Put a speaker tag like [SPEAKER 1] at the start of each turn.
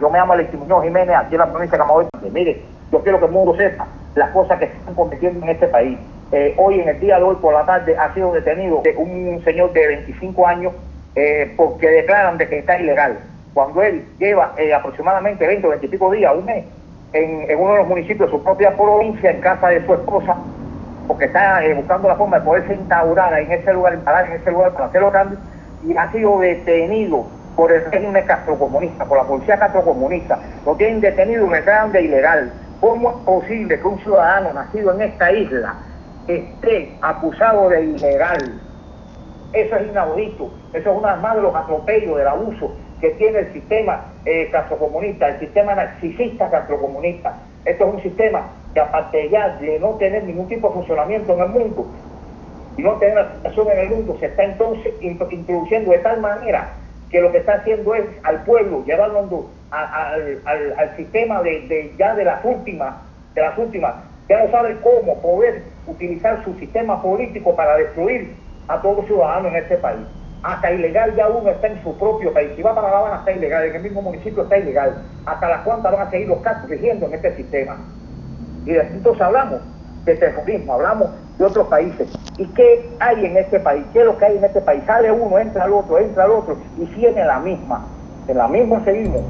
[SPEAKER 1] Yo me llamo Alexis Muñoz Jiménez, aquí en la provincia de Camagüey. Mire, yo quiero que el mundo sepa las cosas que se están cometiendo en este país. Eh, hoy, en el día de hoy, por la tarde, ha sido detenido un señor de 25 años eh, porque declaran de que está ilegal. Cuando él lleva eh, aproximadamente 20 o 20 y pico días, un mes, en, uno de los municipios de su propia provincia, en casa de su esposa, porque está buscando la forma de poderse instaurar en ese lugar, instalar en ese lugar para hacer los cambios, y ha sido detenido por el régimen castrocomunista, por la policía castrocomunista. Lo tienen detenido en el grande ilegal. ¿Cómo es posible que un ciudadano nacido en esta isla esté acusado de ilegal? Eso es inaudito. Eso es una más de los atropellos, del abuso que tiene el sistema eh, castrocomunista, el sistema narcisista castrocomunista. Esto es un sistema que aparte ya de no tener ningún tipo de funcionamiento en el mundo y no tener aceptación en el mundo, se está entonces introduciendo de tal manera que lo que está haciendo es al pueblo llevarlo al, al, al, sistema de, de, ya de las últimas, de las últimas, ya no sabe cómo poder utilizar su sistema político para destruir a todo ciudadano en este país. Hasta ilegal ya uno está en su propio país. Si va para La Habana está ilegal, en el mismo municipio está ilegal. Hasta las cuantas van a seguir los casos rigiendo en este sistema. Y entonces hablamos de terrorismo, hablamos de otros países. ¿Y qué hay en este país? ¿Qué es lo que hay en este país? Sale uno, entra al otro, entra al otro y sigue en la misma. En la misma seguimos.